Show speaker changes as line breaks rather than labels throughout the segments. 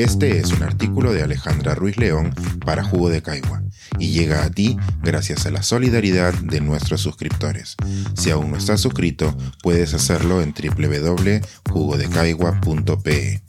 Este es un artículo de Alejandra Ruiz León para Jugo de Caigua y llega a ti gracias a la solidaridad de nuestros suscriptores. Si aún no estás suscrito, puedes hacerlo en www.jugodecaigua.pe.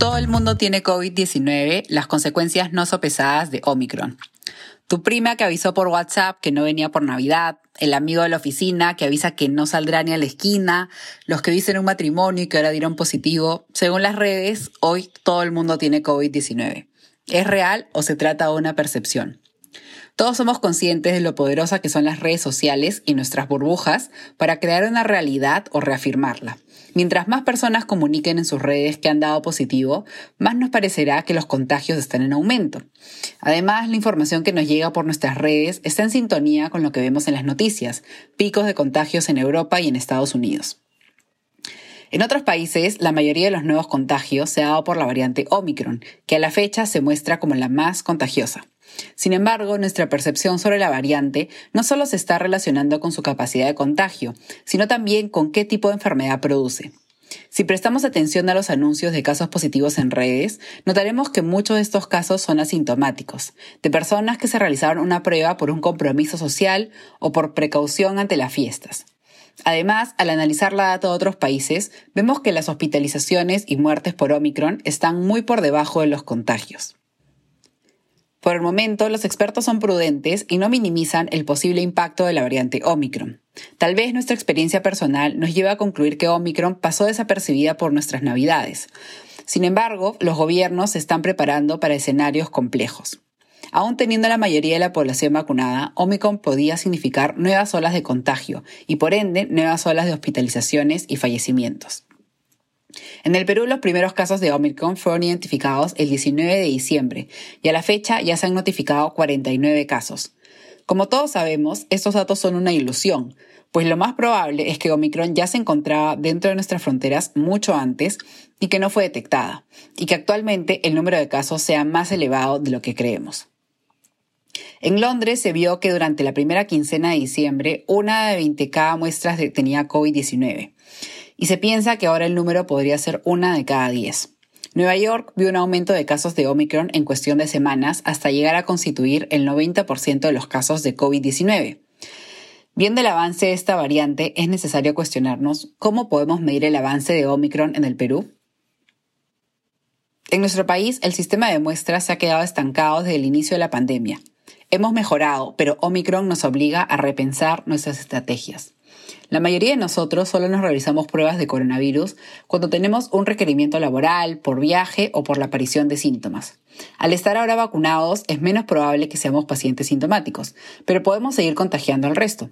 Todo el mundo tiene COVID-19, las consecuencias no sopesadas de Omicron. Tu prima que avisó por WhatsApp que no venía por Navidad, el amigo de la oficina que avisa que no saldrá ni a la esquina, los que dicen un matrimonio y que ahora dieron positivo. Según las redes, hoy todo el mundo tiene COVID-19. ¿Es real o se trata de una percepción? Todos somos conscientes de lo poderosas que son las redes sociales y nuestras burbujas para crear una realidad o reafirmarla. Mientras más personas comuniquen en sus redes que han dado positivo, más nos parecerá que los contagios están en aumento. Además, la información que nos llega por nuestras redes está en sintonía con lo que vemos en las noticias, picos de contagios en Europa y en Estados Unidos. En otros países, la mayoría de los nuevos contagios se ha dado por la variante Omicron, que a la fecha se muestra como la más contagiosa. Sin embargo, nuestra percepción sobre la variante no solo se está relacionando con su capacidad de contagio, sino también con qué tipo de enfermedad produce. Si prestamos atención a los anuncios de casos positivos en redes, notaremos que muchos de estos casos son asintomáticos, de personas que se realizaron una prueba por un compromiso social o por precaución ante las fiestas. Además, al analizar la data de otros países, vemos que las hospitalizaciones y muertes por Omicron están muy por debajo de los contagios. Por el momento, los expertos son prudentes y no minimizan el posible impacto de la variante Omicron. Tal vez nuestra experiencia personal nos lleve a concluir que Omicron pasó desapercibida por nuestras navidades. Sin embargo, los gobiernos se están preparando para escenarios complejos. Aún teniendo la mayoría de la población vacunada, Omicron podía significar nuevas olas de contagio y por ende nuevas olas de hospitalizaciones y fallecimientos. En el Perú los primeros casos de Omicron fueron identificados el 19 de diciembre y a la fecha ya se han notificado 49 casos. Como todos sabemos, estos datos son una ilusión, pues lo más probable es que Omicron ya se encontraba dentro de nuestras fronteras mucho antes y que no fue detectada, y que actualmente el número de casos sea más elevado de lo que creemos. En Londres se vio que durante la primera quincena de diciembre, una de 20 cada muestras tenía COVID-19 y se piensa que ahora el número podría ser una de cada diez. Nueva York vio un aumento de casos de Omicron en cuestión de semanas hasta llegar a constituir el 90% de los casos de COVID-19. Viendo el avance de esta variante, es necesario cuestionarnos cómo podemos medir el avance de Omicron en el Perú. En nuestro país, el sistema de muestras se ha quedado estancado desde el inicio de la pandemia. Hemos mejorado, pero Omicron nos obliga a repensar nuestras estrategias. La mayoría de nosotros solo nos realizamos pruebas de coronavirus cuando tenemos un requerimiento laboral, por viaje o por la aparición de síntomas. Al estar ahora vacunados es menos probable que seamos pacientes sintomáticos, pero podemos seguir contagiando al resto.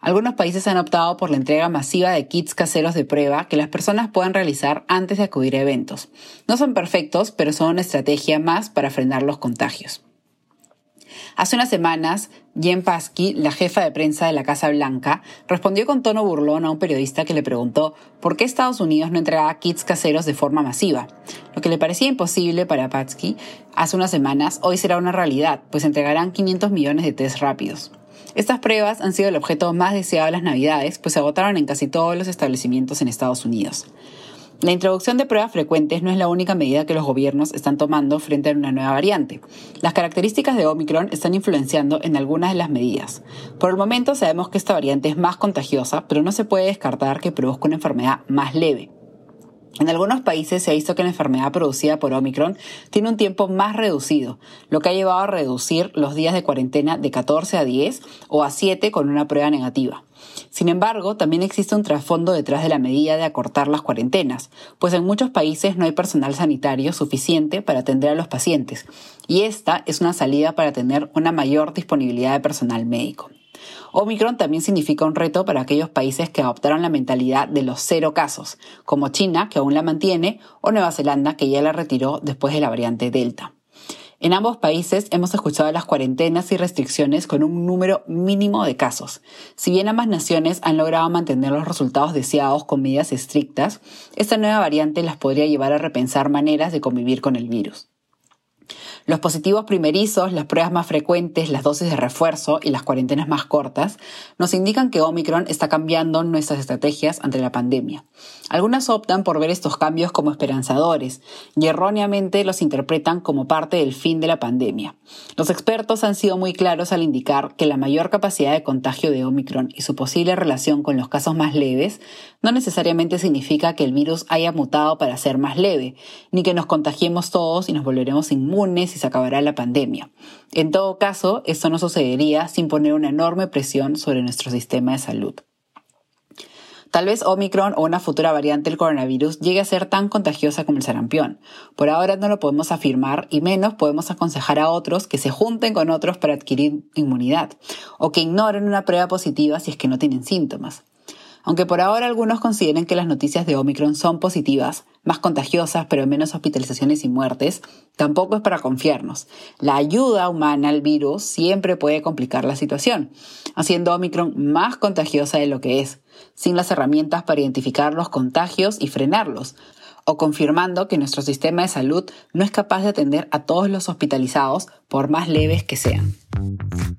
Algunos países han optado por la entrega masiva de kits caseros de prueba que las personas puedan realizar antes de acudir a eventos. No son perfectos, pero son una estrategia más para frenar los contagios. Hace unas semanas, Jen Psaki, la jefa de prensa de la Casa Blanca, respondió con tono burlón a un periodista que le preguntó por qué Estados Unidos no entregaba kits caseros de forma masiva. Lo que le parecía imposible para Psaki hace unas semanas, hoy será una realidad, pues entregarán 500 millones de test rápidos. Estas pruebas han sido el objeto más deseado de las Navidades, pues se agotaron en casi todos los establecimientos en Estados Unidos. La introducción de pruebas frecuentes no es la única medida que los gobiernos están tomando frente a una nueva variante. Las características de Omicron están influenciando en algunas de las medidas. Por el momento sabemos que esta variante es más contagiosa, pero no se puede descartar que produzca una enfermedad más leve. En algunos países se ha visto que la enfermedad producida por Omicron tiene un tiempo más reducido, lo que ha llevado a reducir los días de cuarentena de 14 a 10 o a 7 con una prueba negativa. Sin embargo, también existe un trasfondo detrás de la medida de acortar las cuarentenas, pues en muchos países no hay personal sanitario suficiente para atender a los pacientes, y esta es una salida para tener una mayor disponibilidad de personal médico. Omicron también significa un reto para aquellos países que adoptaron la mentalidad de los cero casos, como China, que aún la mantiene, o Nueva Zelanda, que ya la retiró después de la variante Delta. En ambos países hemos escuchado las cuarentenas y restricciones con un número mínimo de casos. Si bien ambas naciones han logrado mantener los resultados deseados con medidas estrictas, esta nueva variante las podría llevar a repensar maneras de convivir con el virus. Los positivos primerizos, las pruebas más frecuentes, las dosis de refuerzo y las cuarentenas más cortas nos indican que Omicron está cambiando nuestras estrategias ante la pandemia. Algunas optan por ver estos cambios como esperanzadores y erróneamente los interpretan como parte del fin de la pandemia. Los expertos han sido muy claros al indicar que la mayor capacidad de contagio de Omicron y su posible relación con los casos más leves no necesariamente significa que el virus haya mutado para ser más leve, ni que nos contagiemos todos y nos volveremos inmunes y se acabará la pandemia. En todo caso, esto no sucedería sin poner una enorme presión sobre nuestro sistema de salud. Tal vez Omicron o una futura variante del coronavirus llegue a ser tan contagiosa como el sarampión. Por ahora no lo podemos afirmar y menos podemos aconsejar a otros que se junten con otros para adquirir inmunidad o que ignoren una prueba positiva si es que no tienen síntomas. Aunque por ahora algunos consideren que las noticias de Omicron son positivas, más contagiosas pero menos hospitalizaciones y muertes, tampoco es para confiarnos. La ayuda humana al virus siempre puede complicar la situación, haciendo Omicron más contagiosa de lo que es, sin las herramientas para identificar los contagios y frenarlos, o confirmando que nuestro sistema de salud no es capaz de atender a todos los hospitalizados por más leves que sean.